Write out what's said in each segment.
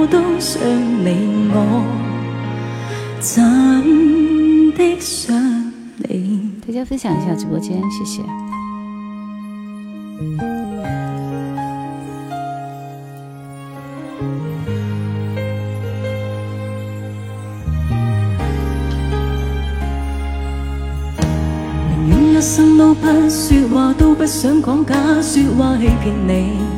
我，都想想你你。真的大家分享一下直播间，谢谢。宁愿一生都不说话，都不想讲假说话欺骗你。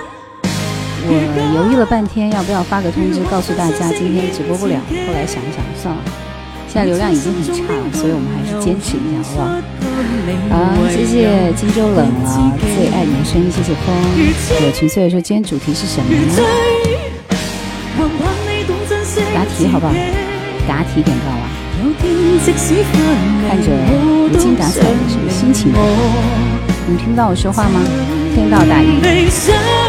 我犹豫了半天，要不要发个通知告诉大家今天直播不了？后来想一想，算了，现在流量已经很差了，所以我们还是坚持一下好不好？啊，谢谢荆州冷了，最爱你的声音，谢谢风，有群碎说今天主题是什么呢？答题好不好？答题点到了。看着无精打采的什么心情？你听到我说话吗？听到答题。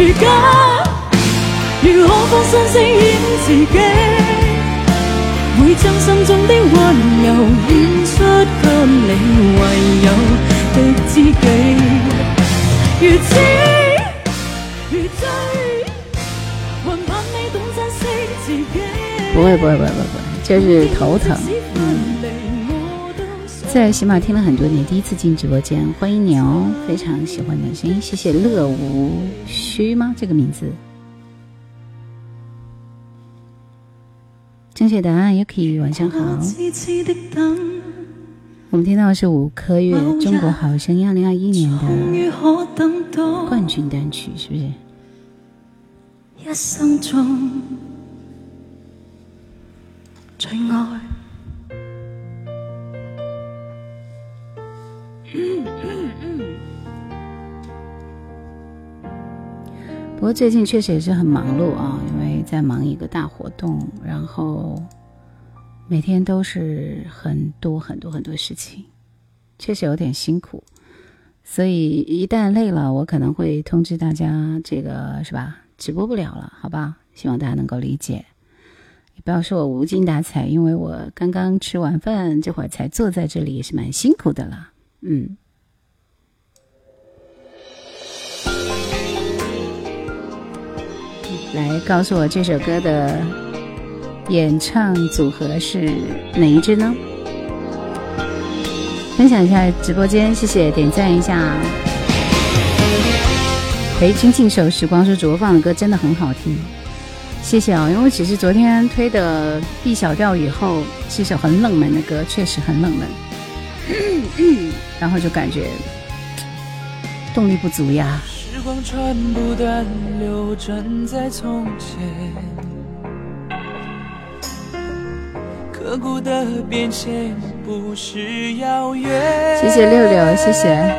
如假，如何放心饰演自己？会将心中的温柔献出给你，唯有的知己。如痴如醉，还盼你懂珍惜自己。不会不会不会不会，这是头疼。在喜马听了很多年，第一次进直播间，欢迎你哦！非常喜欢的声音，谢谢乐无虚吗？这个名字？正确答案，Yuki，晚上好。我们听到的是五颗月《中国好声音》二零二一年的冠军单曲，是不是？一生中最爱。不过最近确实也是很忙碌啊，因为在忙一个大活动，然后每天都是很多很多很多事情，确实有点辛苦。所以一旦累了，我可能会通知大家，这个是吧？直播不了了，好吧？希望大家能够理解。也不要说我无精打采，因为我刚刚吃完饭，这会儿才坐在这里，也是蛮辛苦的了。嗯，来告诉我这首歌的演唱组合是哪一支呢？分享一下直播间，谢谢点赞一下。哎，最近首《时光》是主播放的歌，真的很好听，谢谢啊！因为其实昨天推的《b 小调》以后是一首很冷门的歌，确实很冷门。然后就感觉动力不足呀。谢谢六六，谢谢。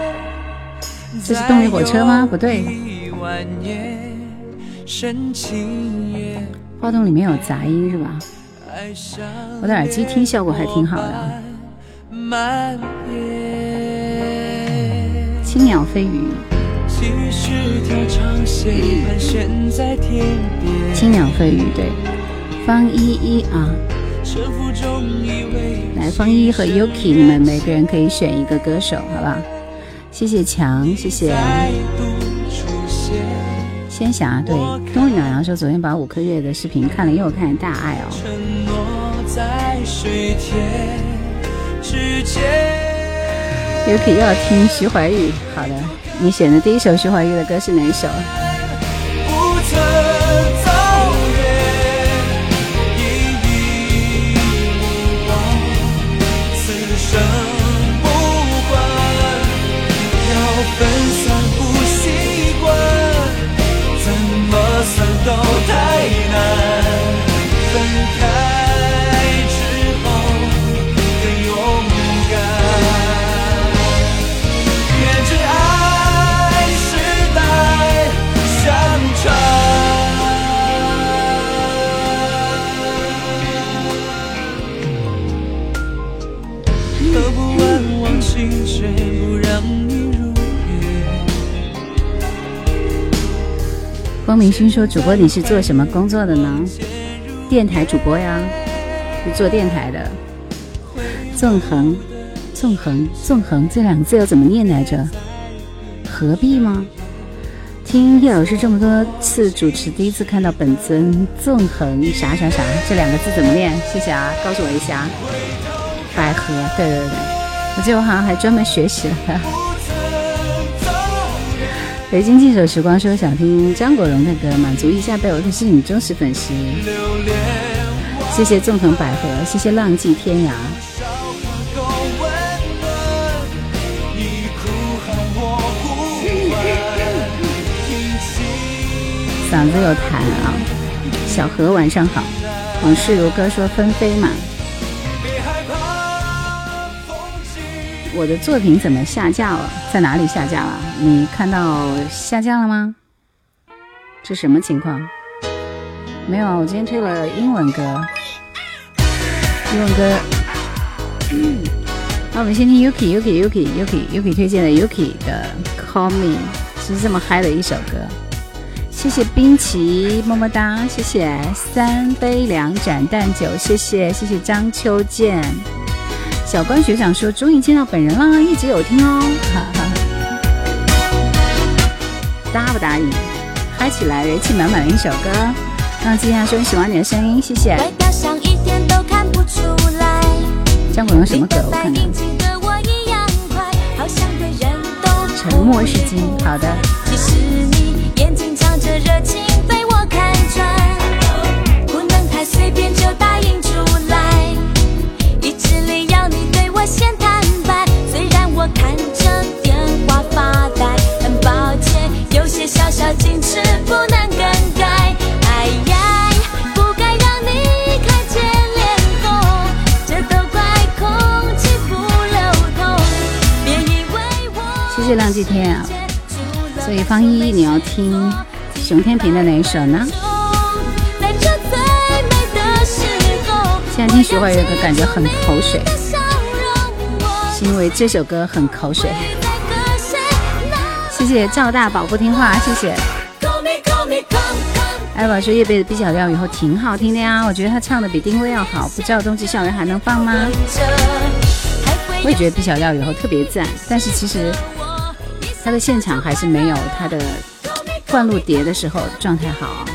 这是动力火车吗？不对。话筒里面有杂音是吧？我的耳机听效果还挺好的。蔓延。青鸟飞鱼。青鸟飞鱼对，方一一啊，来方一和 Yuki，你们每个人可以选一个歌手，好不好？谢谢强，谢谢。仙侠对，冬雨暖阳说昨天把五颗月的视频看了又看，大爱哦。承诺在水天有可以要听徐怀钰，好的，你选的第一首徐怀钰的歌是哪一首？明星说：“主播，你是做什么工作的呢？电台主播呀，是做电台的。纵横，纵横，纵横，这两个字要怎么念来着？何必吗？听叶老师这么多次主持，第一次看到本尊纵横啥啥啥，这两个字怎么念？谢谢啊，告诉我一下。百合，对对对，我记得我好像还专门学习了。”北京静守时光说想听张国荣的歌，满足一下被我是你忠实粉丝。谢谢纵横百合，谢谢浪迹天涯。嗓子有痰啊，小何晚上好。往事如歌说纷飞嘛。我的作品怎么下架了？在哪里下架了？你看到下架了吗？这什么情况？没有啊，我今天推了英文歌，英文歌。嗯，那我们先听 Yuki Yuki Yuki Yuki Yuki 推荐的 Yuki 的 c a l l Me》，是这么嗨的一首歌。谢谢冰淇，么么哒。谢谢三杯两盏淡酒，谢谢谢谢张秋健。小关学长说：“终于见到本人了，一直有听哦。”哈哈，答不答应？嗨起来，人气满满的一首歌。让季来说喜欢你的声音，谢谢。张国荣什么歌？我可能。沉默是金。好的。天啊，所以方一，你要听熊天平的哪一首呢？现在听徐怀钰的感觉很口水，是因为这首歌很口水。谢谢赵大宝不听话，谢谢。哎，我说叶贝的毕小耀以后挺好听的呀，我觉得他唱的比丁薇要好。不知道冬季校园还能放吗？我也觉得毕小耀以后特别赞，但是其实。他的现场还是没有他的灌录碟的时候状态好。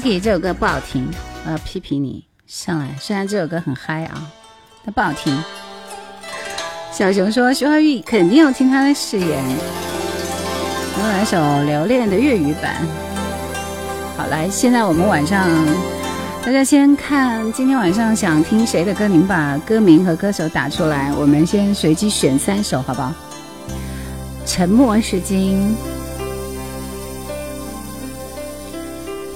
这首歌不好听，我要批评你。上来，虽然这首歌很嗨啊，但不好听。小熊说：“徐怀钰肯定要听他的誓言。”我们来首《留恋》的粤语版。好，来，现在我们晚上，大家先看今天晚上想听谁的歌，你们把歌名和歌手打出来，我们先随机选三首，好不好？沉默是金。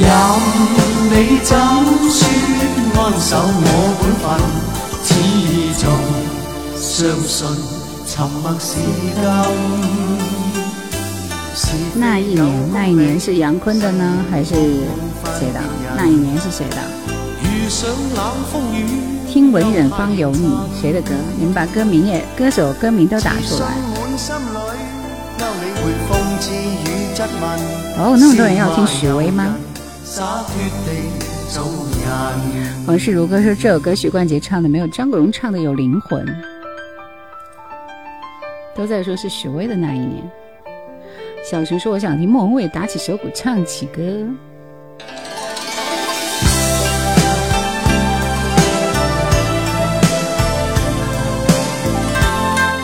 任你怎安守我本始相信沉默是金。那一年，那一年是杨坤的呢，还是谁的？那一年是谁的？听闻远方有你，谁的歌？你们把歌名、也歌手、歌名都打出来。哦，那么多人要听许巍吗？王世如哥说这首歌许冠杰唱的没有张国荣唱的有灵魂，都在说是许巍的那一年。小熊说我想听莫文蔚打起手鼓唱起歌，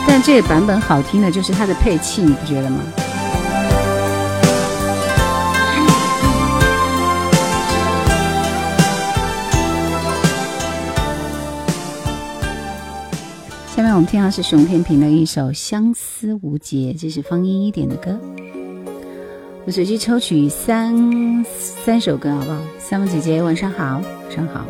但这版本好听的就是它的配器，你不觉得吗？我们听到是熊天平的一首《相思无解》，这是方一一点的歌。我随机抽取三三首歌，好不好？三木姐姐，晚上好，晚上好。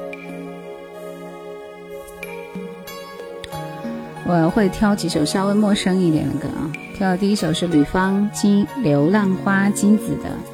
我会挑几首稍微陌生一点的歌啊。挑的第一首是吕方金流浪花金子的。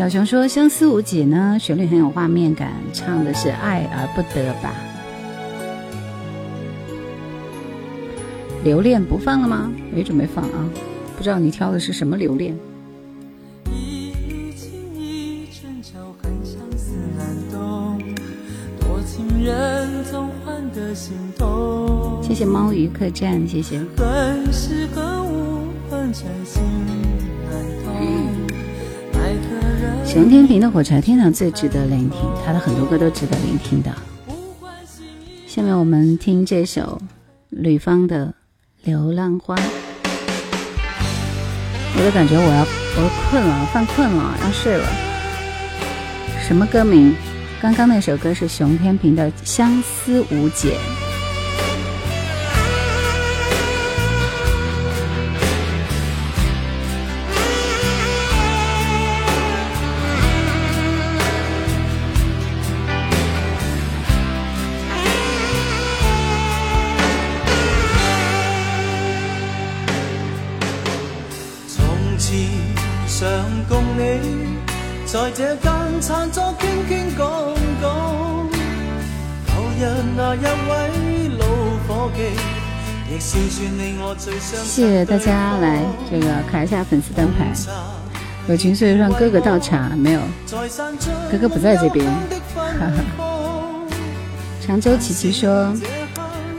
小熊说：“相思无解呢，旋律很有画面感，唱的是爱而不得吧？留恋不放了吗？没准备放啊，不知道你挑的是什么留恋。”谢谢猫鱼客栈，谢谢。熊天平的《火柴天堂》最值得聆听，他的很多歌都值得聆听的。下面我们听这首吕方的《流浪花》。我都感觉我要，我困了，犯困了，要睡了。什么歌名？刚刚那首歌是熊天平的《相思无解》。谢谢大家来这个卡一下粉丝灯牌，友情说让哥哥倒茶没有，哥哥不在这边。常州琪琪说，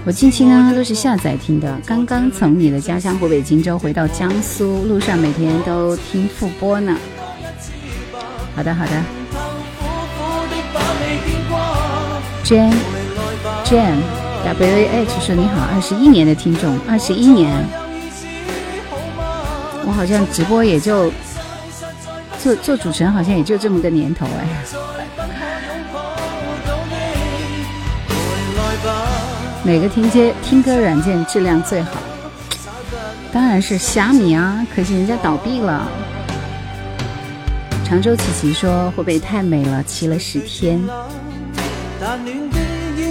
我近期呢都是下载听的，刚刚从你的家乡湖北荆州回到江苏，路上每天都听复播呢。好的好的，Jane Jane。W a H 说你好，二十一年的听众，二十一年，我好像直播也就，做做主持人好像也就这么个年头哎。哪 个听接听歌软件质量最好？当然是虾米啊，可惜人家倒闭了。常州琪琪说，湖北太美了，骑了十天。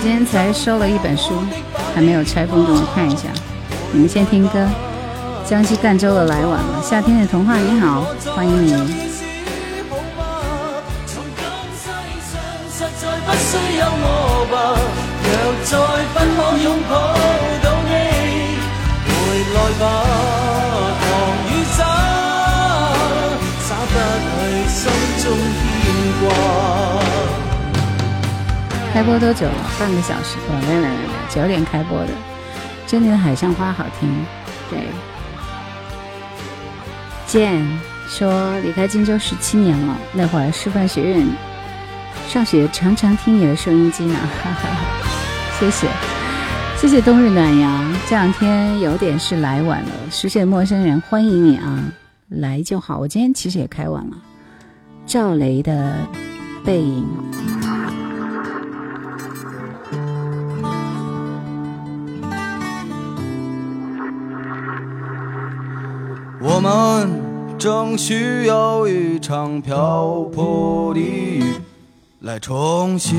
今天才收了一本书，还没有拆封，给我看一下。你们先听歌，江西赣州的来晚了。夏天的童话，你好，欢迎你。中牵挂。开播多久了？半个小时。没来没来，九点开播的。珍妮的《海上花》好听。对。见说离开荆州十七年了，那会儿师范学院上学，常常听你的收音机呢。谢谢，谢谢冬日暖阳。这两天有点事来晚了。悉的陌生人，欢迎你啊，来就好。我今天其实也开晚了。赵雷的背影。我们正需要一场瓢泼的雨，来冲洗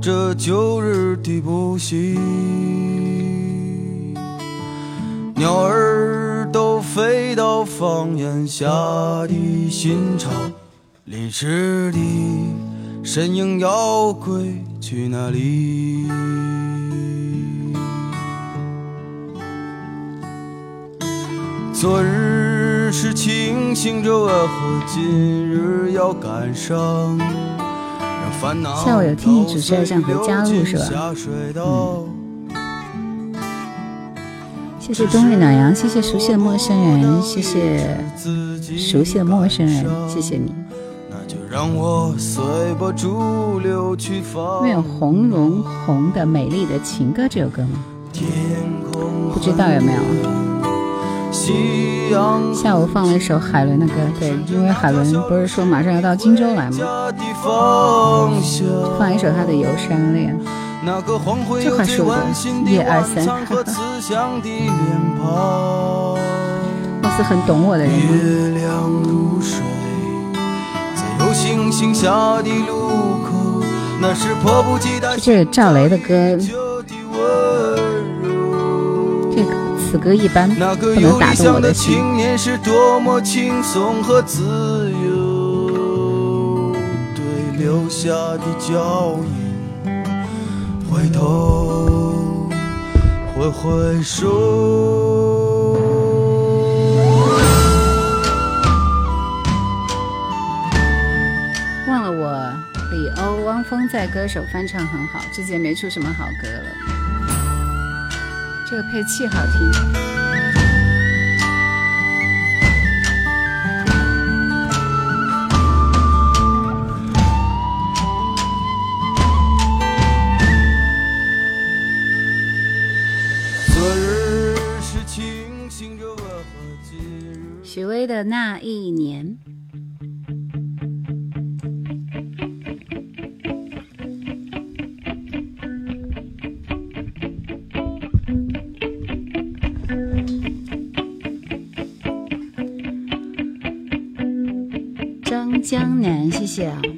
这旧日的不幸。鸟儿都飞到房檐下的新巢，淋湿的身影要归去哪里？昨日日是清醒着今要感下午有听你一直在这回家路是吧？嗯，谢谢冬日暖阳，谢谢熟悉的陌生人，谢谢熟悉的陌生人，谢谢你。那有红红红的美丽的情歌这首歌吗？不知道有没有？下午放了一首海伦的歌，对，因为海伦不是说马上要到荆州来吗？放一首他的《游山恋》，这话说的一二三，哈哈。貌似很懂我的人。这是赵雷的歌。这个。此歌一般那个有理想的青年是多么轻松和自由对留下的脚印回头挥挥手忘了我李欧汪峰在歌手翻唱很好之前没出什么好歌了这个配器好听。昨日是庆幸着我和许巍的那一年。想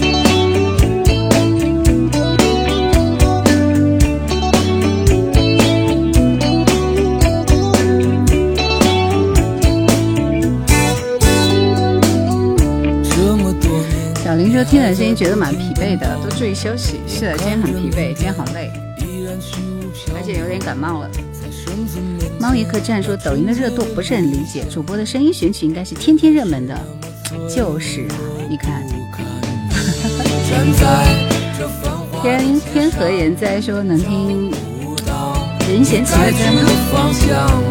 听着声音觉得蛮疲惫的，多注意休息。是的，今天很疲惫，今天好累，而且有点感冒了。猫一刻站说，抖音的热度不是很理解，主播的声音选取应该是天天热门的。就是啊，你看，天天和人在说能听任贤齐的乐吗？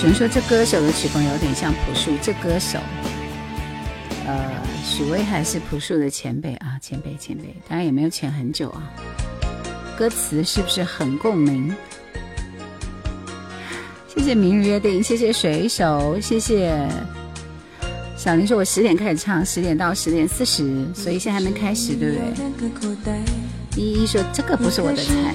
只能说这歌手的曲风有点像朴树。这歌手，呃，许巍还是朴树的前辈啊，前辈前辈，当然也没有潜很久啊。歌词是不是很共鸣？谢谢《明日约定》，谢谢水手，谢谢小林说我十点开始唱，十点到十点四十，所以现在还没开始，对不对？依依说这个不是我的菜。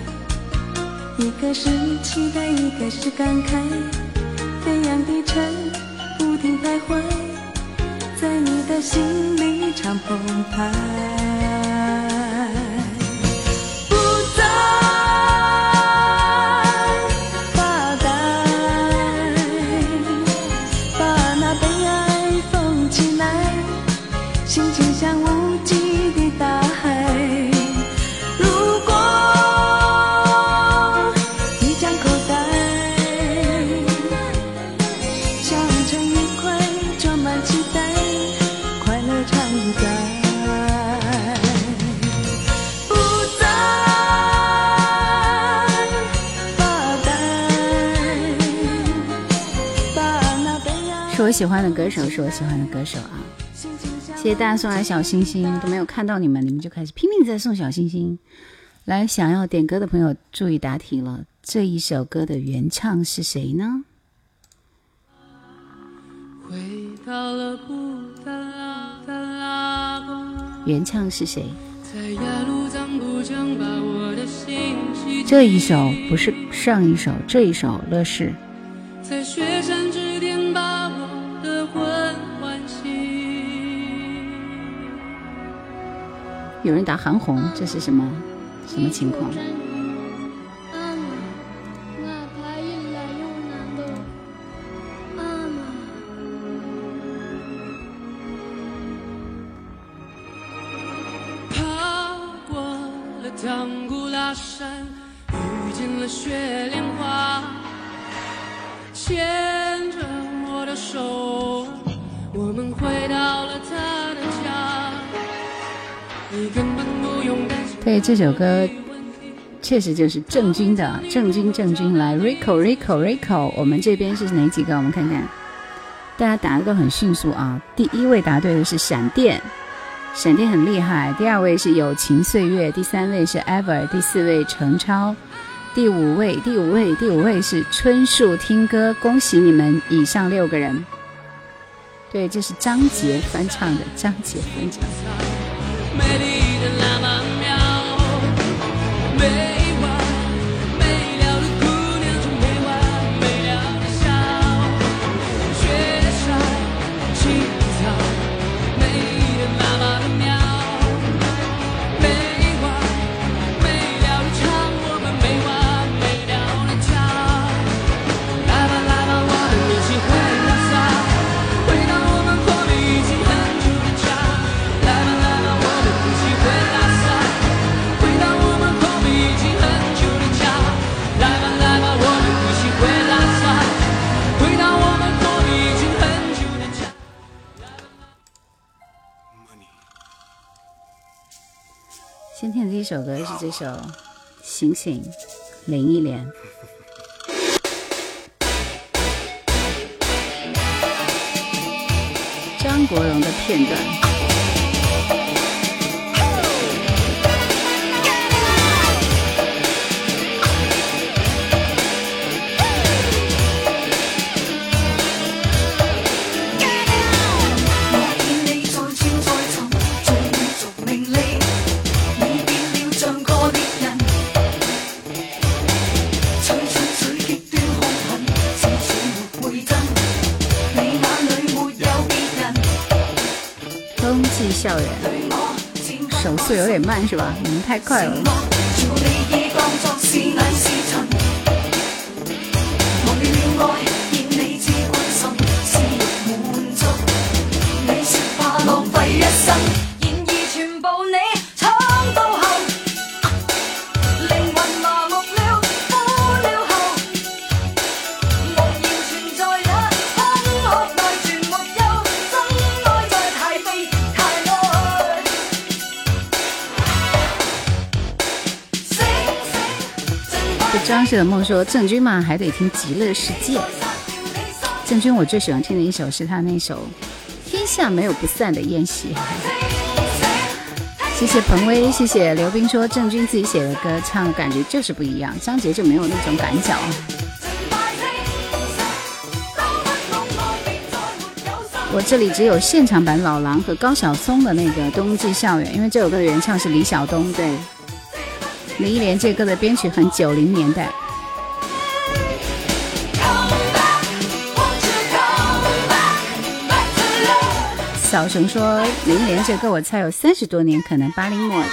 一个是期待，一个是感慨，飞扬的尘不停徘徊，在你的心里常澎湃。喜欢的歌手是我喜欢的歌手啊！谢谢大家送来小星星，都没有看到你们，你们就开始拼命在送小星星。来，想要点歌的朋友注意答题了，这一首歌的原唱是谁呢？回到了原唱是谁？这一首不是上一首，这一首乐视。在雪山之。欢喜。有人答韩红，这是什么什么情况？这首歌确实就是郑钧的，郑钧，郑钧来，Rico，Rico，Rico，我们这边是哪几个？我们看看，大家答的都很迅速啊！第一位答对的是闪电，闪电很厉害；第二位是友情岁月；第三位是 Ever；第四位程超；第五位，第五位，第五位是春树。听歌，恭喜你们以上六个人。对，这是张杰翻唱的，张杰翻唱。baby 首歌是这首《醒醒》，林忆莲，张国荣的片段。校园，手速有点慢是吧？你们太快了。谢梦说：“郑钧嘛，还得听《极乐世界》。郑钧我最喜欢听的一首是他那首《天下没有不散的宴席》。谢谢彭威，谢谢刘斌说郑钧自己写的歌唱感觉就是不一样，张杰就没有那种感觉。我这里只有现场版老狼和高晓松的那个《冬季校园》，因为这首歌的原唱是李晓东，对。”林忆莲这歌的编曲很九零年代。小熊说林忆莲这歌我猜有三十多年，可能八零末的，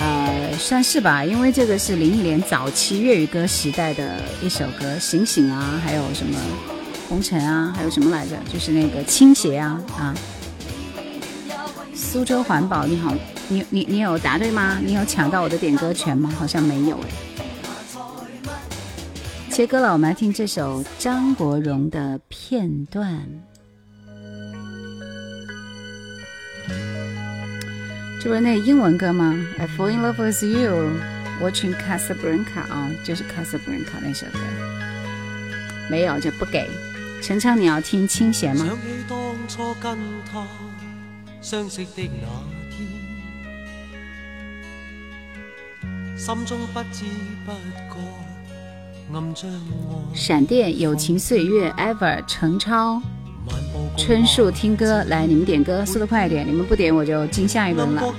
呃，算是吧，因为这个是林忆莲早期粤语歌时代的一首歌，《醒醒》啊，还有什么《红尘》啊，还有什么来着？就是那个《倾斜》啊啊。苏州环保你好。你你你有答对吗？你有抢到我的点歌权吗？好像没有诶。切歌了，我们来听这首张国荣的片段。这不是那英文歌吗？I fall in love with you, watching c a s a b r a n c a 啊，就是 c a s a b r a n c a 那首歌。没有就不给。陈昌，你要听清弦吗？闪电友情岁月，Ever，陈超，春树听歌来，你们点歌，速度快一点，你们不点我就进下一轮了。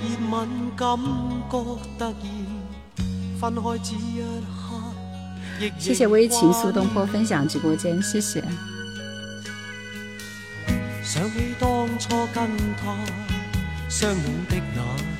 谢谢微情苏东坡分享直播间，谢谢。想起当初跟他相的那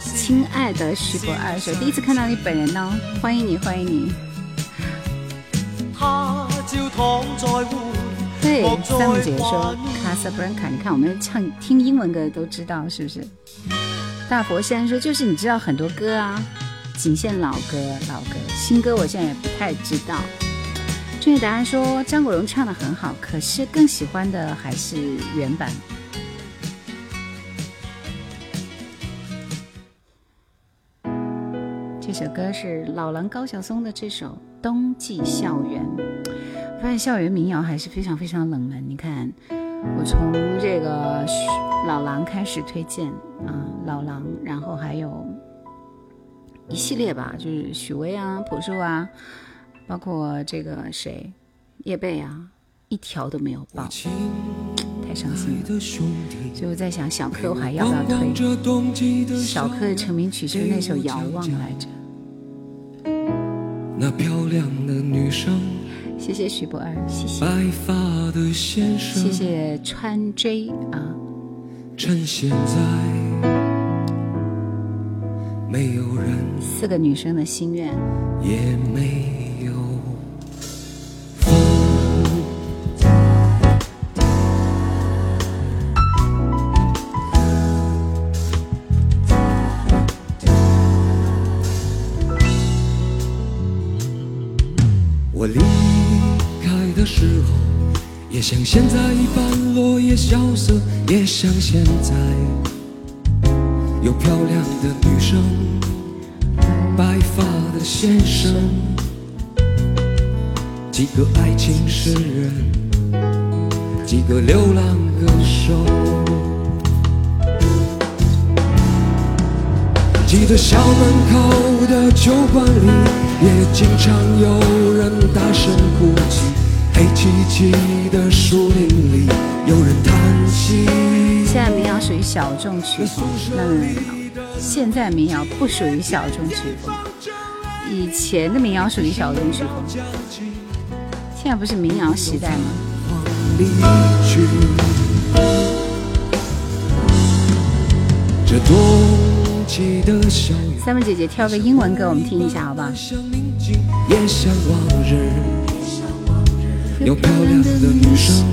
心亲爱的徐博二叔，第一次看到你本人呢，欢迎你，欢迎你。对，三木姐说，Casa Branca，你看我们唱听英文歌都知道是不是？大佛先在说就是你知道很多歌啊，仅限老歌，老歌，新歌我现在也不太知道。正确答案说张国荣唱的很好，可是更喜欢的还是原版。这首歌是老狼高晓松的这首《冬季校园》。发现校园民谣还是非常非常冷门。你看，我从这个老狼开始推荐啊，老狼，然后还有一系列吧，就是许巍啊、朴树啊。包括这个谁，叶贝啊，一条都没有报，太伤心了。所以我在想，小柯我还要不要推？小的成名曲是那首《遥望》来着。谢谢徐博儿，谢谢。谢谢川 J 啊。四个女生的心愿。也没。也像现在一般落叶萧瑟，也像现在，有漂亮的女生，白发的先生，几个爱情诗人，几个流浪歌手。记得校门口的酒馆里，也经常有人大声哭泣。黑漆漆的树林里有人叹息。现在民谣属于小众曲风，那现在民谣不属于小众曲风，以前的民谣属于小众曲风，现在不是民谣时代吗？这的三位姐姐挑个英文歌我们听一下，好吧？也像往日。有漂亮的女生，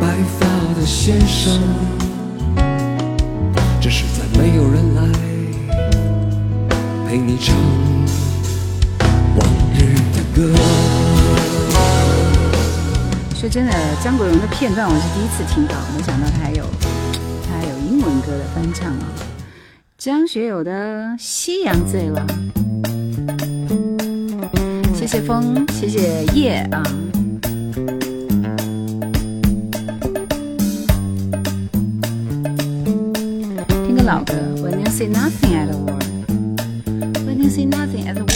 白发的先生，只是再没有人来陪你唱往日的歌。说真的，张国荣的片段我是第一次听到，没想到他还有他还有英文歌的翻唱啊！张学友的《夕阳醉了》。谢谢风，谢谢叶啊。听个老歌，When you s a y nothing at all，When you s a y nothing at all。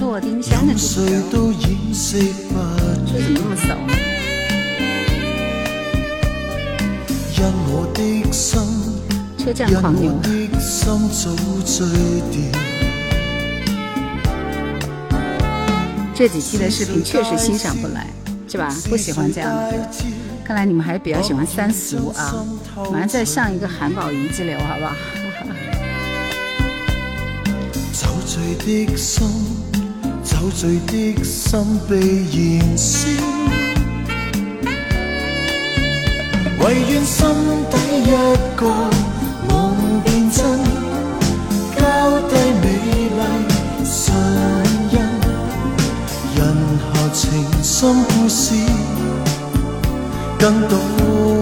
落丁香的啤酒。最怎么瘦了？车站黄牛。这几期的视频确实欣赏不来，是吧？不喜欢这样的歌。看来你们还比较喜欢三俗啊，马上再上一个韩宝仪之流，好不好？醉的心，酒醉的心被燃烧。唯愿心底一个梦变真，交低美丽唇印，人下情深故事更懂。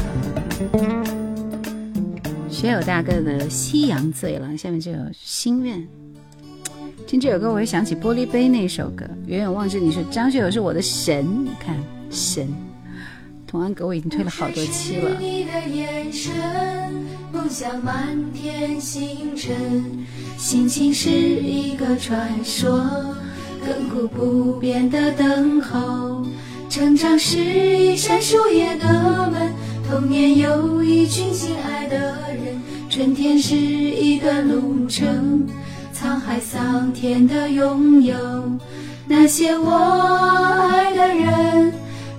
学友大哥的夕阳醉了下面就有心愿听这首歌我又想起玻璃杯那首歌远远望着你说张学友是我的神你看神同安阁我已经退了好多期了你的眼神梦想满天星辰心情是一个传说亘古不变的等候成长是一扇树叶的门童年有一群心爱的人春天是一段路程，沧海桑田的拥有。那些我爱的人，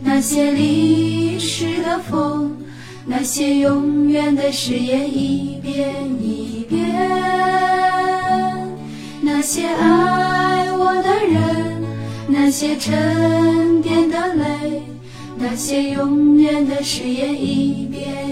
那些离世的风，那些永远的誓言一遍一遍。那些爱我的人，那些沉淀的泪，那些永远的誓言一遍。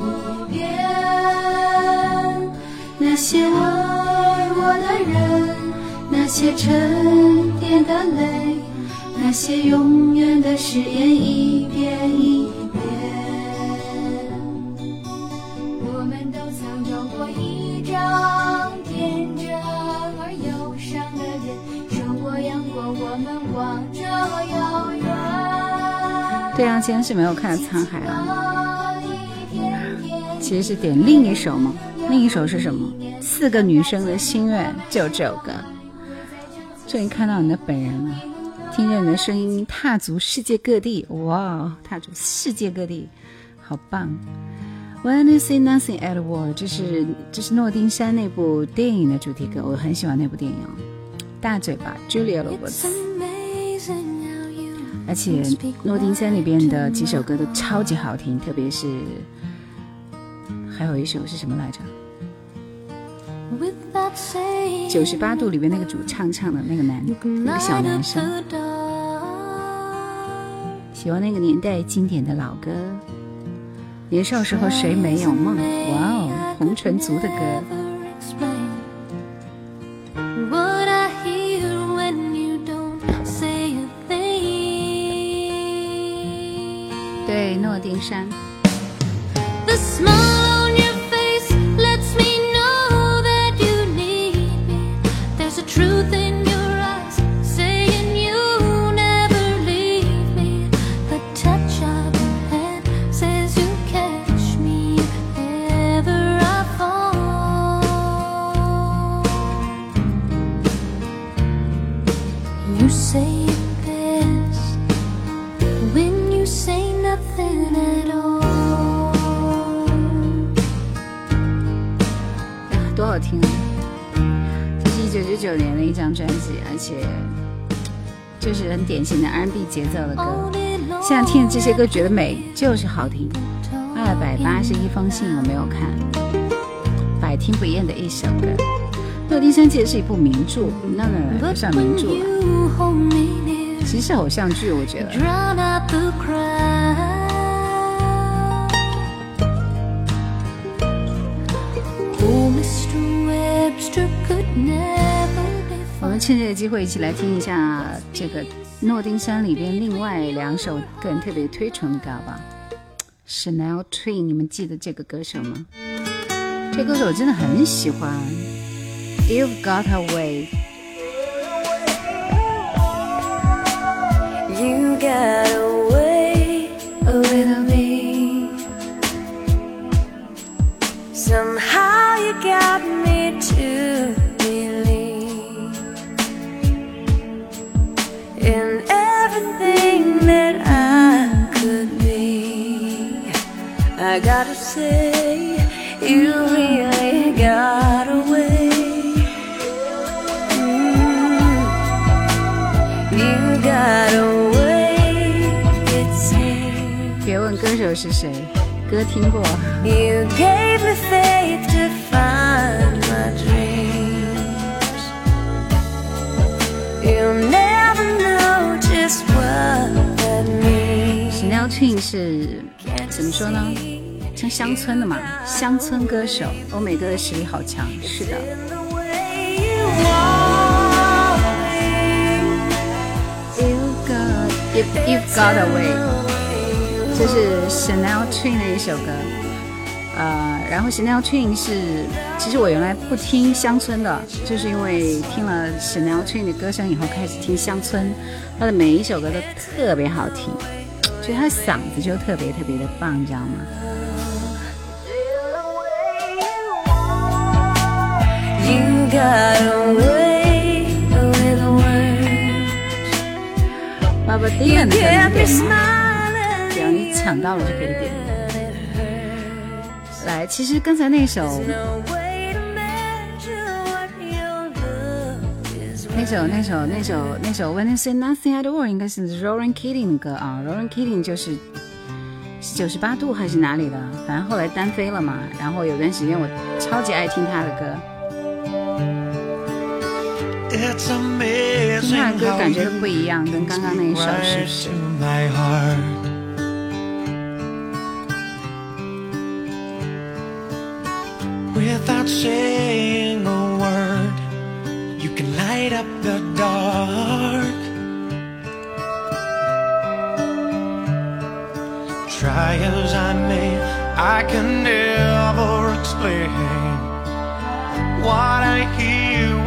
那些爱我的人，那些沉淀的泪，那些永远的誓言，一遍一遍。我们都曾有过一张天真而忧伤的脸，受过、养过，我们望着遥远。对啊，今天是没有看《沧海》啊，其实是点另一首吗？另一首是什么？四个女生的心愿就这首歌。终于看到你的本人了，听见你的声音，踏足世界各地，哇，踏足世界各地，好棒！When you say nothing at all，这是这是诺丁山那部电影的主题歌，我很喜欢那部电影哦。大嘴巴 Julia Roberts，而且诺丁山里边的几首歌都超级好听，特别是还有一首是什么来着？九十八度里面那个主唱唱的那个男，那个小男生，喜欢那个年代经典的老歌。年少时候谁没有梦？哇哦，红尘族的歌。对，诺丁山。The smile 九年的一张专辑，而且就是很典型的 R&B 节奏的歌。现在听这些歌觉得美，就是好听。二百八十一封信我没有看，百听不厌的一首歌。《诺丁山》其实是一部名著，那么偶像名著了。其实偶像剧，我觉得。现在个机会，一起来听一下这个《诺丁山》里边另外两首，个人特别推崇，的歌吧？Chanel t w e n 你们记得这个歌手吗？这歌手我真的很喜欢。You've got away, you got. I gotta say, you really got away. Mm. You got away, it seems. 别问歌手是谁，歌听过。 You gave me faith to find my dreams. You never know just what that means. Chanel Twin 是怎么说呢？ 像乡村的嘛，乡村歌手，欧美歌的实力好强，是的。you've got away，这是 c h a n e l Train 的一首歌。呃，然后 c h a n e l Train 是，其实我原来不听乡村的，就是因为听了 c h a n e l Train 的歌声以后开始听乡村，他的每一首歌都特别好听，所以他嗓子就特别特别的棒，你知道吗？爸爸，听嘛，你点。只要你抢到了就可以点。来，其实刚才那首，那首那首那首那首 "When they say nothing at all" 应该是 Rolling Kidney 的歌啊，Rolling Kidney 就是九十八度还是哪里的，反正后来单飞了嘛，然后有段时间我超级爱听他的歌。听他 amazing 的歌 how 感觉 you 不一样，跟刚刚那一首是不 right 是 to？my heart. Without saying a word, you can light up the dark. Try as I may, I can never explain what I hear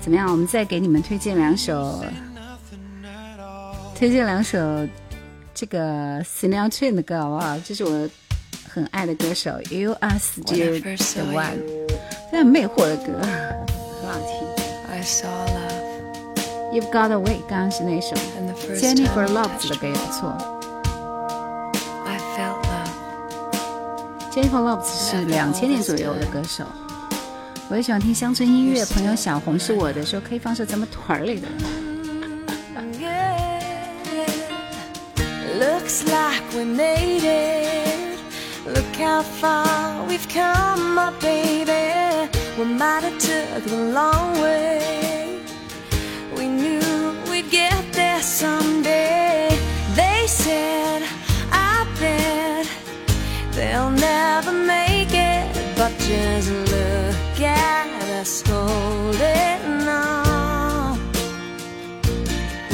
怎么样？我们再给你们推荐两首，推荐两首这个 Sinatra 的歌好不好？这是我很爱的歌手，You Are Still the One，非常魅惑的歌，很好听。I saw love, You've Got Away，刚刚是那首。Jennifer Love's 的歌也不错。Jennifer Love's 是两千年左右的歌手。我也喜欢听乡村音乐，朋友小红是我的，说可以放首咱们团儿里的。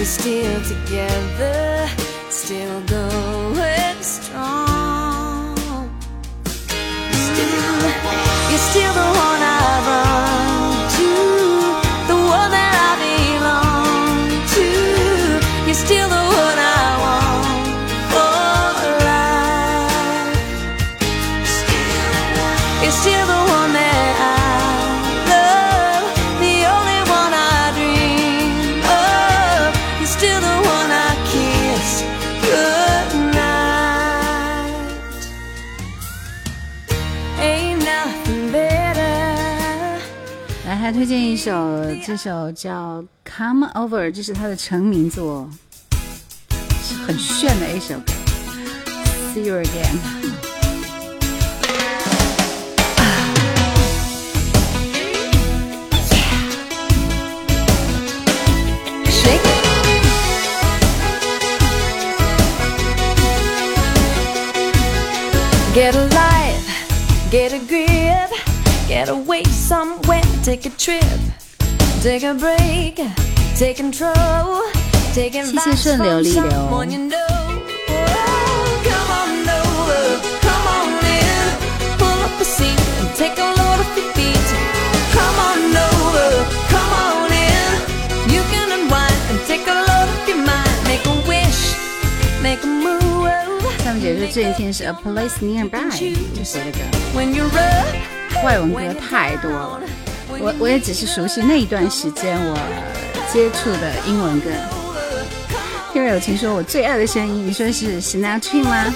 We're still together, still 推荐一首，这首叫《Come Over》，这是他的成名作，是很炫的一首歌。See you again。谁？Get alive, get a grip, get away. take a trip, take a break, take control, take 谢谢 advice 顺流 from 逆流 someone you know. Oh, come on over, come on in, pull up a seat and take a load off your feet. Come on over, come on in, you can unwind and take a load off your mind, make a wish, make a move. 下面解释这一天是《A Place Nearby》，这谁的歌？ When you're up, 外文歌太多了， 我我也只是熟悉那一段时间我接触的英文歌，听友情说，我最爱的声音，你说是 Sinatra 吗？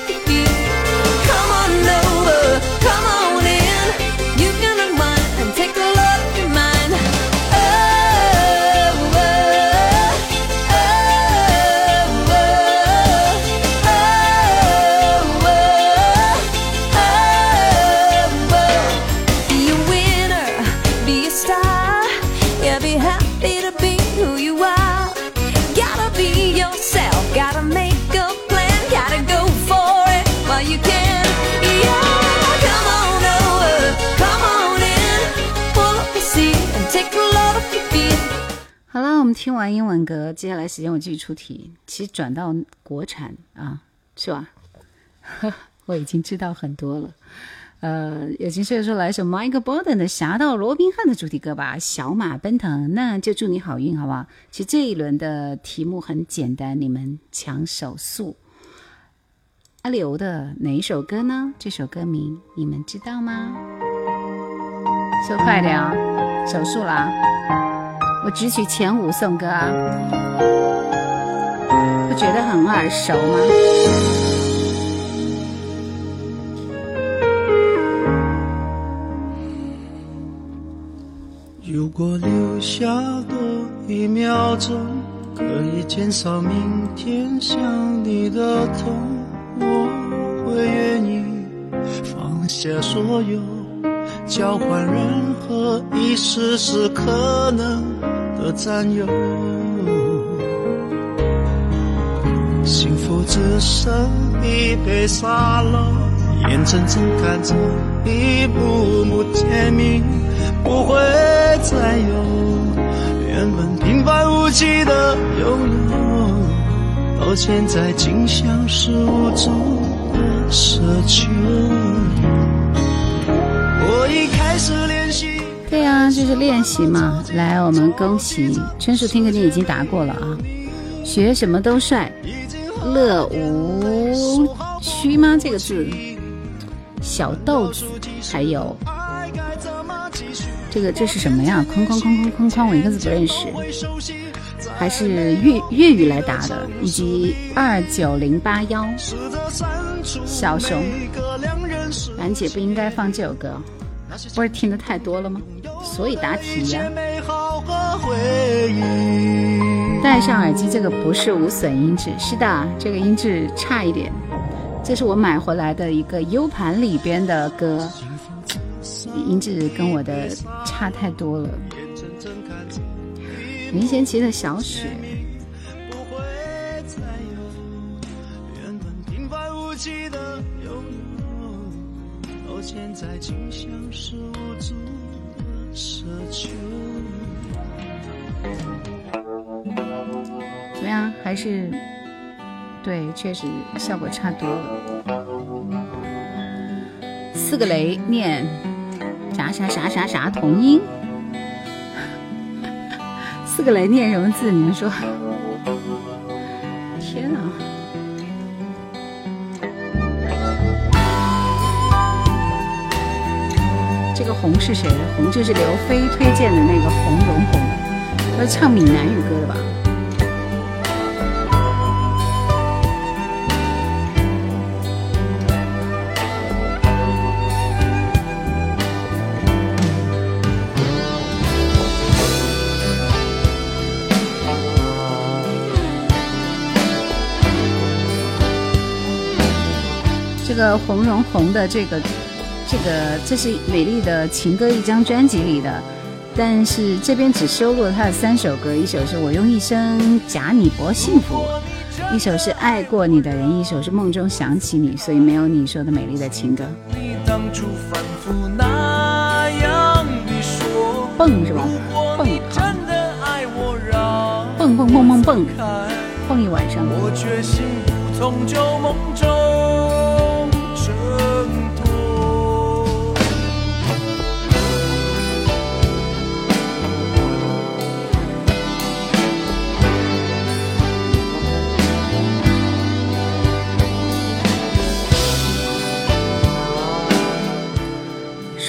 听完英文歌，接下来时间我继续出题。其实转到国产啊，是吧？我已经知道很多了。呃，有情说说来首 Michael Bolton 的《侠盗罗宾汉》的主题歌吧，《小马奔腾》。那就祝你好运，好不好？其实这一轮的题目很简单，你们抢手速。阿刘的哪一首歌呢？这首歌名你们知道吗？说快点啊，手速啦！我只取前五送歌啊，不觉得很耳熟吗？如果留下多一秒钟，可以减少明天想你的痛，我会愿意放下所有。交换任何一丝丝可能的占有，幸福只剩一杯沙漏，眼睁睁看着一幕幕甜蜜不会再有，原本平凡无奇的拥有，到现在竟像是无助的奢求。对呀，就是练习嘛。来，我们恭喜春树听歌，你已经答过了啊。学什么都帅，乐无虚吗？这个字，小豆子，还有这个这是什么呀？空空空空空空，我一个字不认识。还是粤粤语来答的，以及二九零八幺，小熊，兰姐不应该放这首歌。不是听的太多了吗？所以答题呀。戴上耳机，这个不是无损音质，是的，这个音质差一点。这是我买回来的一个 U 盘里边的歌，音质跟我的差太多了。林贤齐的小雪。对，确实效果差多了。四个雷念啥啥啥啥啥同音，四个雷念什么字？你们说？天哪！这个红是谁？红就是刘飞推荐的那个红蓉红，是唱闽南语歌的吧？这个红蓉红的这个这个，这是《美丽的情歌》一张专辑里的，但是这边只收录了他的三首歌，一首是我用一生假你博幸福，一首是爱过你的人，一首是梦中想起你，所以没有你说的《美丽的情歌》。蹦是吧？蹦哈！蹦蹦蹦蹦蹦，蹦一晚上。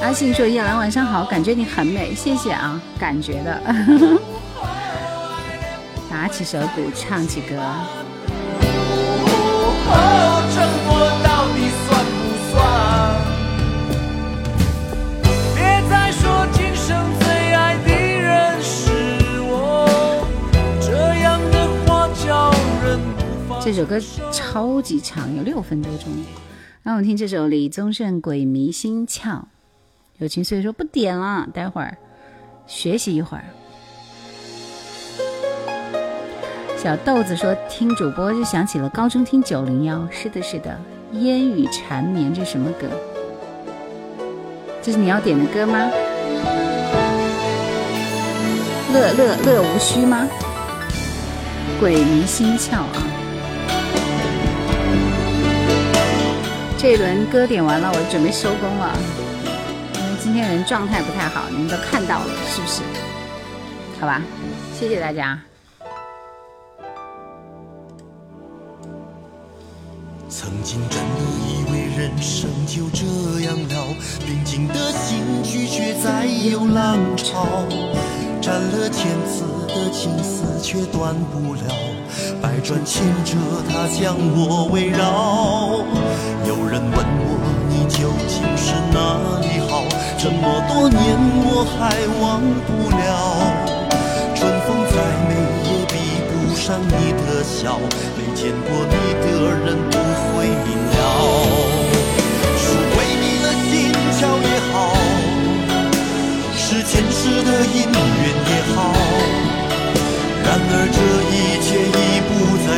阿信说：“叶兰晚上好，感觉你很美，谢谢啊，感觉的。”打起手鼓，唱起歌。这首歌超级长，有六分多钟。让我们听这首李宗盛《鬼迷心窍》，友情所以说不点了，待会儿学习一会儿。小豆子说听主播就想起了高中听九零幺，是的，是的，《烟雨缠绵》这是什么歌？这是你要点的歌吗？乐乐乐无虚吗？《鬼迷心窍》啊。这一轮歌点完了，我准备收工了，因为今天人状态不太好，你们都看到了，是不是？好吧，谢谢大家。曾经真的以为人生就这样了，平静的心拒绝再有浪潮，斩了千次的情丝却断不了。百转千折，它将我围绕。有人问我，你究竟是哪里好？这么多年，我还忘不了。春风再美，也比不上你的笑。没见过你的人不会明了。是鬼迷了心窍也好，是前世的因缘也好。然而这一切。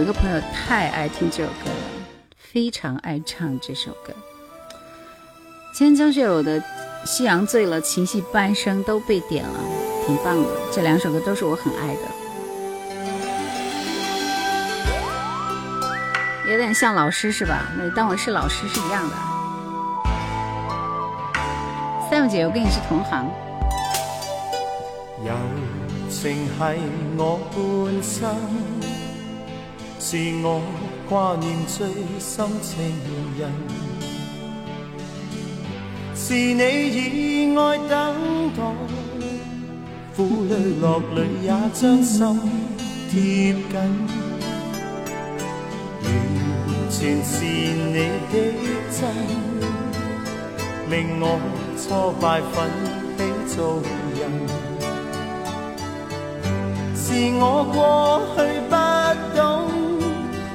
有个朋友太爱听这首歌了，非常爱唱这首歌。今天张学友的《夕阳醉了》，情系半生都被点了，挺棒的。这两首歌都是我很爱的，有点像老师是吧？那当我是老师是一样的。Sam 姐，我跟你是同行。我半生。是我挂念最深情人，是你以爱等待，苦泪乐泪也将心贴紧，完全是你的真，令我挫败奋起做人。是我过去不懂。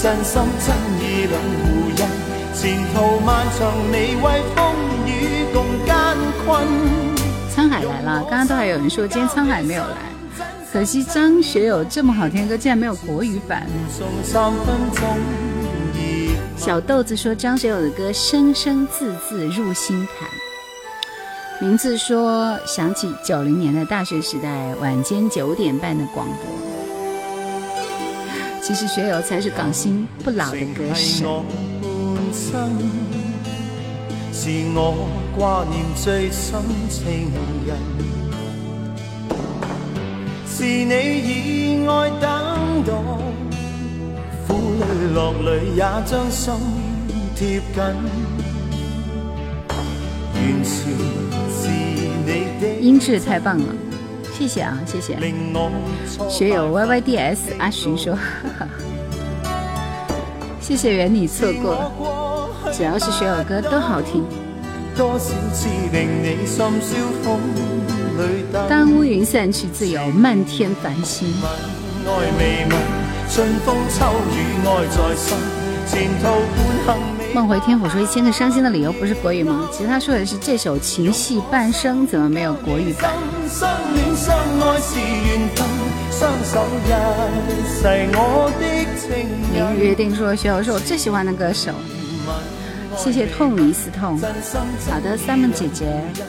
真真心意两沧海来了，刚刚都还有人说今天沧海没有来。可惜张学友这么好听的歌竟然没有国语版。小豆子说张学友的歌声声字字入心坎。名字说想起九零年的大学时代，晚间九点半的广播。其实学友才是港星不老的歌星是我本性是我挂念最深情人是你以外等动苦泪落泪也将心贴近云是是你的音质太棒了谢谢啊，谢谢学友 Y Y D S 阿寻说，谢谢缘你错过，只要是学友歌都好听。当乌云散去，自有漫天繁星。梦回天府说一千个伤心的理由不是国语吗？其实他说的是这首《情系半生》，怎么没有国语版？明日约定说薛友是我最喜欢的歌手，谢谢痛一思痛。好的，三梦姐姐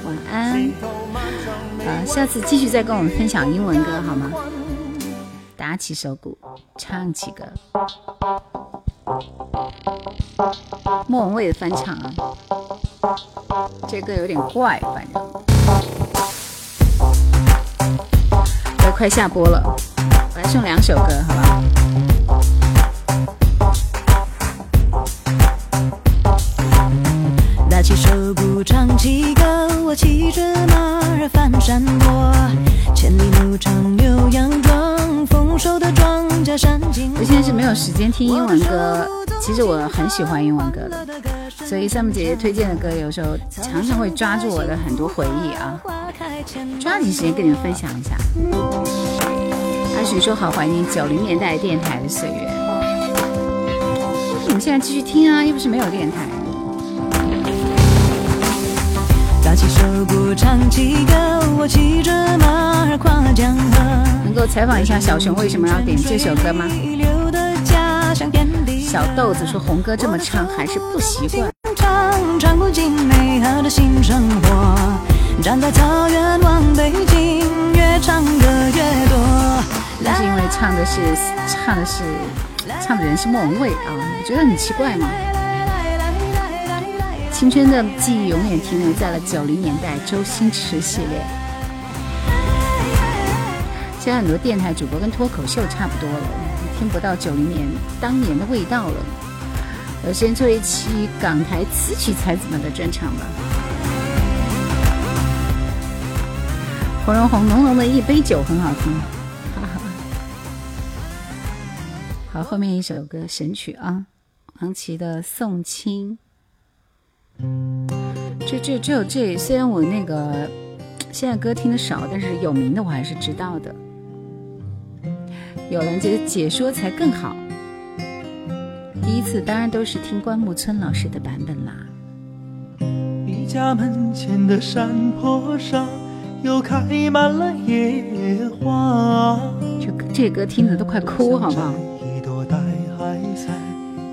晚安。啊，下次继续再跟我们分享英文歌好吗？打起手鼓，唱起歌。莫文蔚的翻唱啊，这歌有点怪，反正我快下播了，我还剩两首歌，好吧。起手我骑着马儿翻山千里羊丰收的庄稼我现在是没有时间听英文歌，其实我很喜欢英文歌的，所以 a 木姐姐推荐的歌有时候常常会抓住我的很多回忆啊，抓紧时间跟你们分享一下。阿许说好怀念九零年代电台的岁月，你们现在继续听啊，又不是没有电台。起起手鼓，唱歌，我骑着马儿跨江河。能够采访一下小熊为什么要点这首歌吗？小豆子说红哥这么唱还是不习惯。唱不尽美好的新生活，站在草原望北京，越唱歌越多。那是因为唱的是唱的是唱的人是莫文蔚啊，觉得很奇怪嘛。青春的记忆永远停留在了九零年代周星驰系列。现在很多电台主播跟脱口秀差不多了，听不到九零年当年的味道了。我先做一期港台词曲才子们的专场吧。红蓉红浓浓的，一杯酒很好听。好，后面一首歌神曲啊，黄绮的《送亲》。这这这这，虽然我那个现在歌听的少，但是有名的我还是知道的。有了这解说才更好。第一次当然都是听关牧村老师的版本啦。你家门前的山坡上又开满了野花。这这歌听着都快哭，好不好？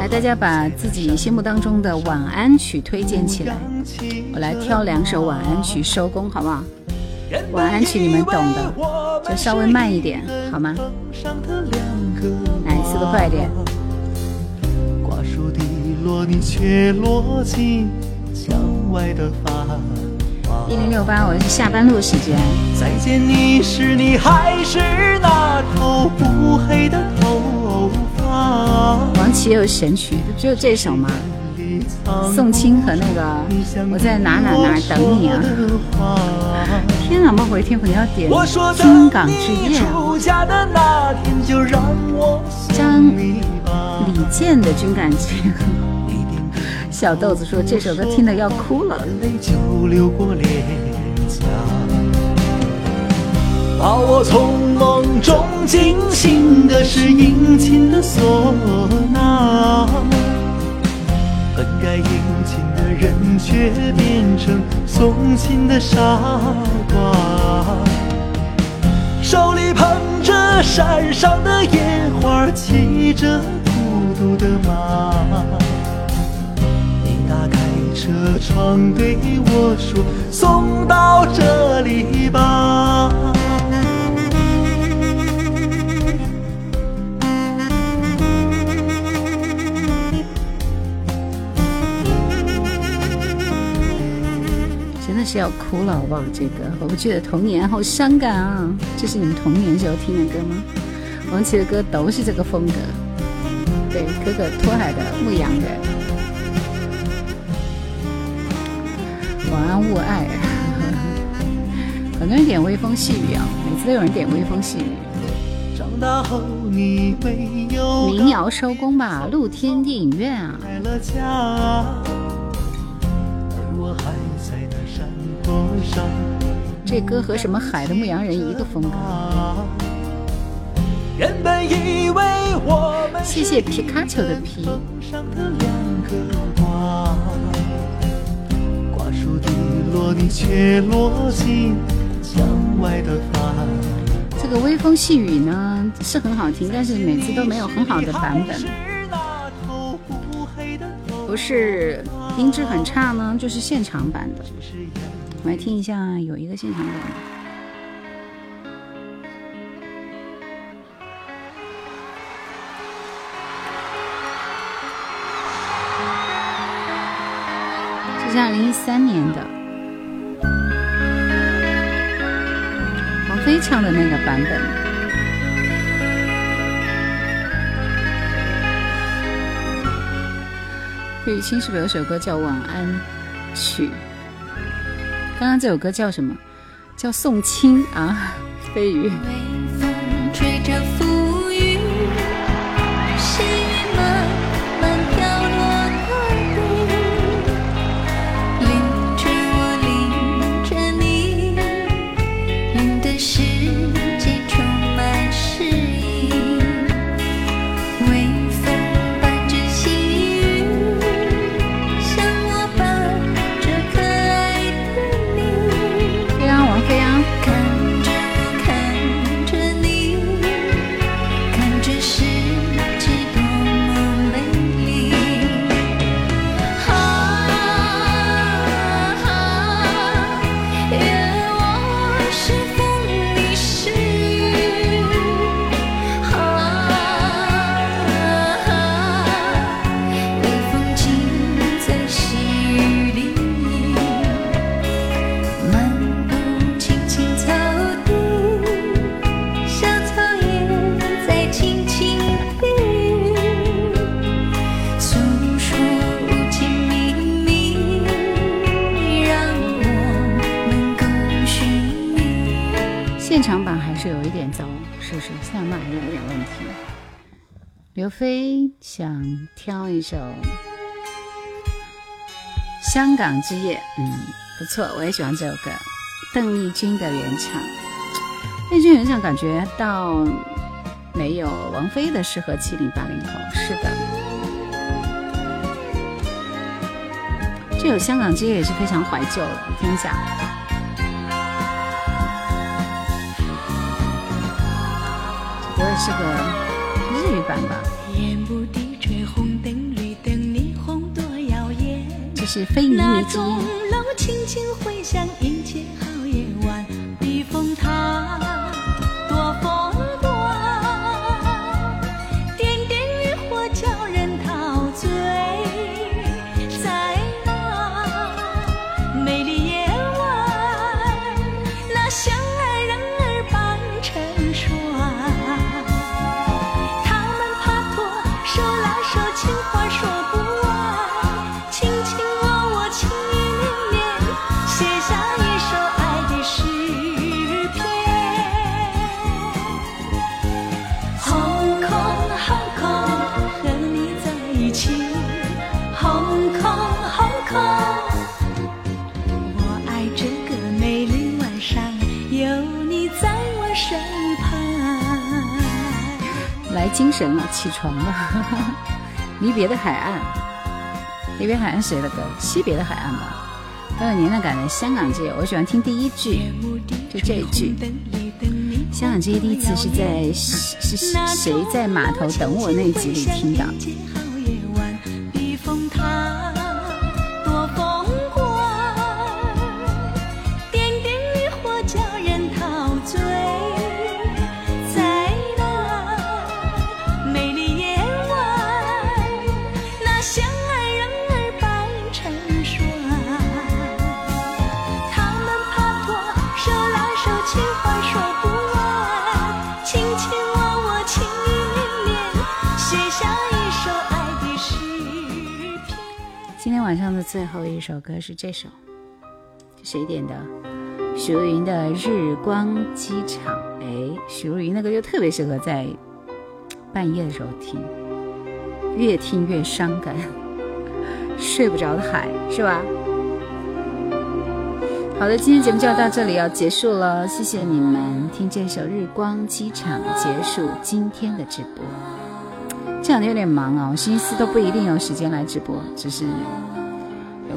来，大家把自己心目当中的晚安曲推荐起来，我来挑两首晚安曲收工，好不好？晚安曲你们懂的，就稍微慢一点，好吗？来，速度快一点。一零六八，我是下班路时间。再见你你时，还是那头黑的王琦有神曲，就这首嘛。宋清和那个我在哪哪哪等你啊！天啊，莫回天能要点金港之夜啊！将李健的《军港之夜》。小豆子说这首歌听的要哭了。把我从梦中惊醒的是迎亲的唢呐，本该迎亲的人却变成送亲的傻瓜，手里捧着山上的野花，骑着孤独的马，你打开车窗对我说：“送到这里吧。”是要哭了，好不好？这个我不记得童年好伤感啊，这是你们童年时候听的歌吗？王琦的歌都是这个风格。对，哥哥托海的牧羊人，晚安勿爱。很多人点微风细雨啊，每次都有人点微风细雨。民谣收工吧，露天电影院啊。这歌和什么海的牧羊人一个风格。谢谢皮卡丘的皮。这个微风细雨呢是很好听，但是每次都没有很好的版本。不是音质很差呢，就是现场版的。我们来听一下有一个现场版，是二零一三年的，王菲唱的那个版本。费玉清是不是有首歌叫《晚安曲》？刚刚这首歌叫什么？叫《送亲》啊，飞鱼。有一点糟，是不是？唱麦也有点问题。刘飞想挑一首《香港之夜》，嗯，不错，我也喜欢这首歌，邓丽君的原唱。丽君原唱感觉到没有王菲的适合七零八零后，是的。这首《香港之夜》也是非常怀旧的，听一下。是个日语版吧，这是非轻靡之音。精神了，起床了。离别的海岸，离别海岸谁的歌？惜别的海岸吧。很有年代感的《香港街》，我喜欢听第一句，就这一句。《香港街》第一次是在是是谁在码头等我那集里听的。最后一首歌是这首，谁点的？许茹芸的《日光机场》。哎，许茹芸那个又特别适合在半夜的时候听，越听越伤感。睡不着的海是吧？好的，今天节目就要到这里要结束了，谢谢你们听这首《日光机场》，结束今天的直播。这两天有点忙啊，我星期四都不一定有时间来直播，只是。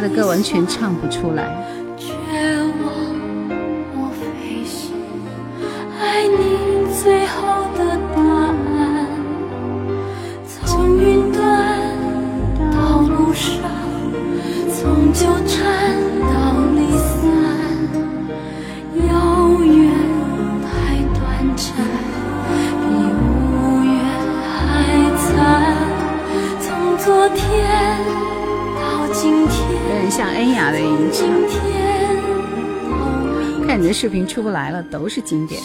他的歌完全唱不出来。像恩雅的吟唱，看你的视频出不来了，都是经典。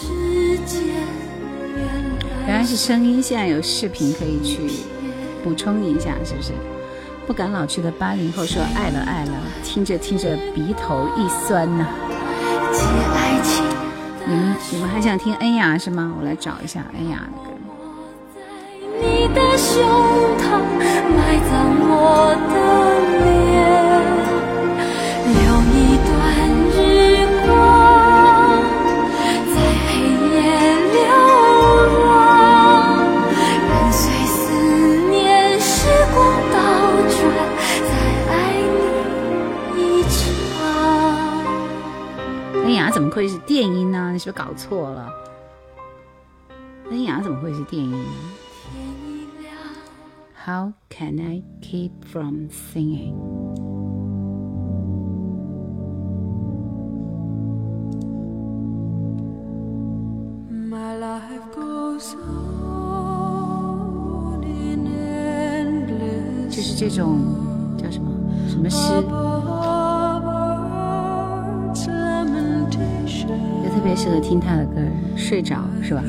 原来是声音，现在有视频可以去补充一下，是不是？不敢老去的八零后说爱了爱了，听着听着鼻头一酸呐。你们你们还想听恩雅是吗？我来找一下恩雅的歌。会是电音呢？你是不是搞错了？恩雅怎么会是电音？How can I keep from singing？就是这种叫什么什么诗？特别适合听他的歌，睡着是吧？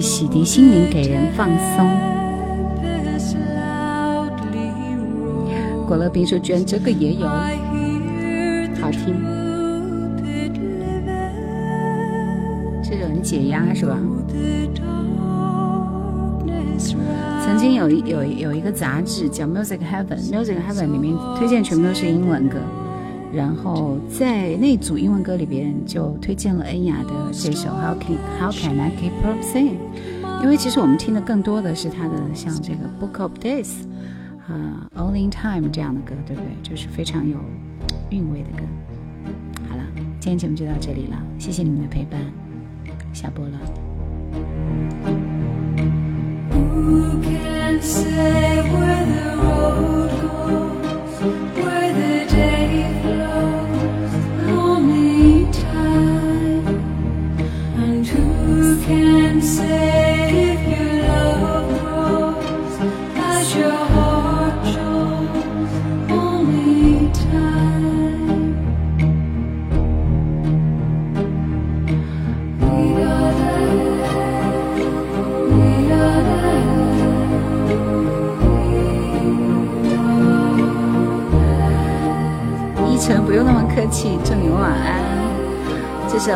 洗涤心灵，给人放松。果乐冰说：“娟，这个也有，好听，这种很解压，是吧？”曾经有一有有一个杂志叫《Music Heaven》，《Music Heaven》里面推荐全部都是英文歌。然后在那组英文歌里边，就推荐了恩雅的这首《How Can How Can I Keep From Singing》，因为其实我们听的更多的是她的像这个《Book of Days》啊，《Only Time》这样的歌，对不对？就是非常有韵味的歌。好了，今天节目就到这里了，谢谢你们的陪伴，下播了。客气，祝你们晚安。这首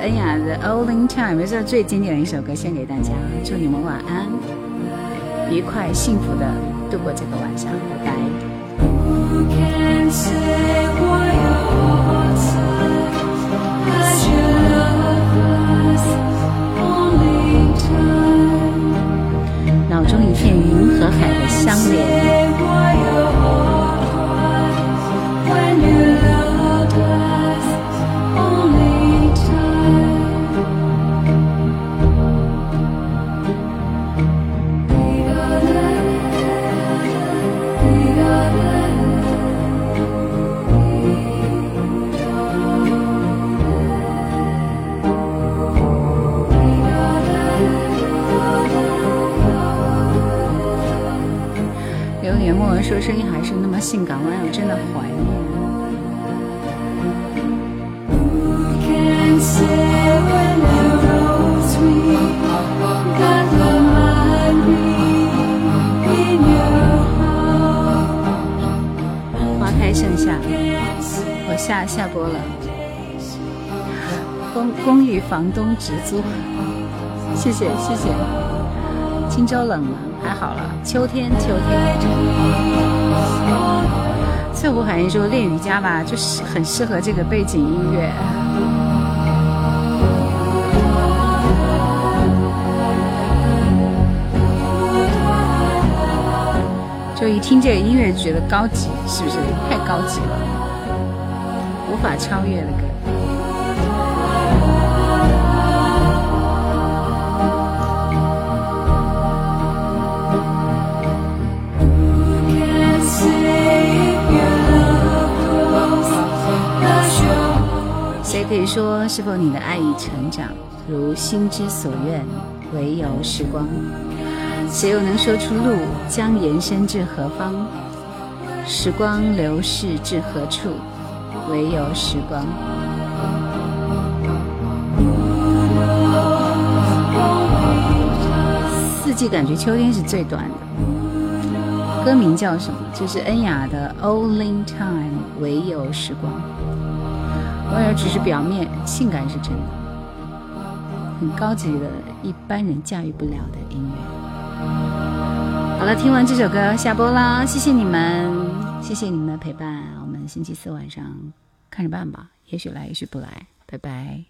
恩雅的《Only Time》也是最经典的一首歌，献给大家。祝你们晚安，愉快幸福的度过这个晚上。拜拜。脑中一片云和海的相连。下播了，公公寓房东直租，谢谢谢谢。荆州冷了，还好了，秋天秋天。翠湖海英说练瑜伽吧，就是很适合这个背景音乐。就一听这个音乐，觉得高级，是不是太高级了？无法超越的歌。谁可以说是否你的爱已成长，如心之所愿，唯有时光？谁又能说出路将延伸至何方，时光流逝至何处？唯有时光。四季感觉秋天是最短的。歌名叫什么？就是恩雅的《Only Time》，唯有时光。温柔只是表面，性感是真的，很高级的，一般人驾驭不了的音乐。好了，听完这首歌下播啦，谢谢你们，谢谢你们的陪伴。星期四晚上，看着办吧，也许来，也许不来，拜拜。